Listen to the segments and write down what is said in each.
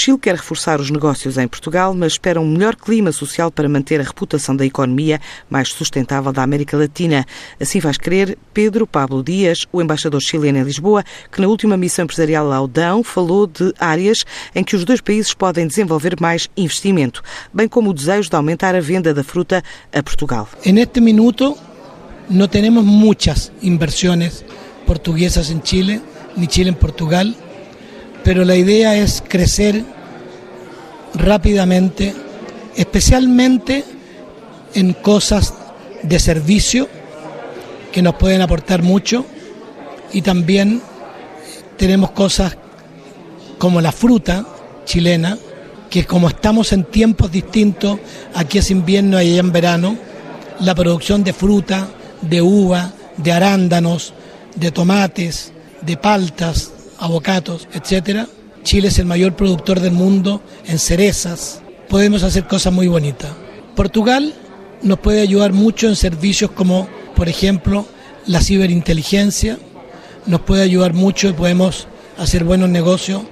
Chile quer reforçar os negócios em Portugal, mas espera um melhor clima social para manter a reputação da economia mais sustentável da América Latina. Assim vai querer Pedro Pablo Dias, o embaixador chileno em Lisboa, que na última missão empresarial ao Dão falou de áreas em que os dois países podem desenvolver mais investimento, bem como o desejo de aumentar a venda da fruta a Portugal. Neste minuto não temos muitas inversões portuguesas em Chile, nem Chile em Portugal. Pero la idea es crecer rápidamente, especialmente en cosas de servicio que nos pueden aportar mucho. Y también tenemos cosas como la fruta chilena, que como estamos en tiempos distintos, aquí es invierno y allá en verano, la producción de fruta, de uva, de arándanos, de tomates, de paltas, avocatos, etcétera. Chile es el mayor productor del mundo en cerezas. Podemos hacer cosas muy bonitas. Portugal nos puede ayudar mucho en servicios como, por ejemplo, la ciberinteligencia. Nos puede ayudar mucho y podemos hacer buenos negocios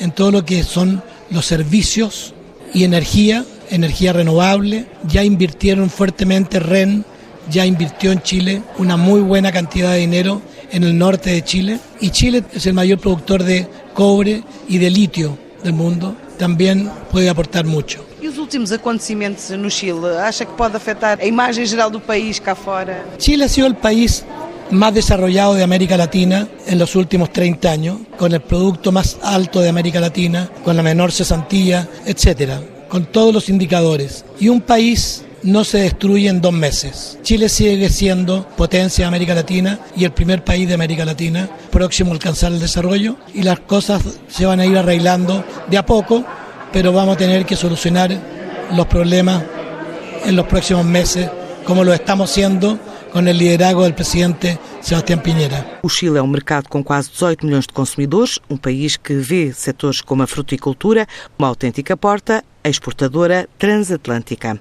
en todo lo que son los servicios y energía, energía renovable. Ya invirtieron fuertemente REN, ya invirtió en Chile una muy buena cantidad de dinero en el norte de Chile y Chile es el mayor productor de cobre y de litio del mundo, también puede aportar mucho. E os últimos acontecimentos no Chile, acha que pode afetar a imagem geral do país cá fora? Chile ha sido el país más desarrollado de América Latina en los últimos 30 años, con el producto más alto de América Latina, con la menor cesantía, etcétera, con todos los indicadores. Y un país no se destruye en dos meses. Chile sigue siendo potencia de América Latina y el primer país de América Latina próximo a alcanzar el desarrollo y las cosas se van a ir arreglando de a poco, pero vamos a tener que solucionar los problemas en los próximos meses, como lo estamos haciendo com o liderazgo do presidente Sebastião Pinheira. O Chile é um mercado com quase 18 milhões de consumidores, um país que vê setores como a fruticultura uma autêntica porta exportadora transatlântica.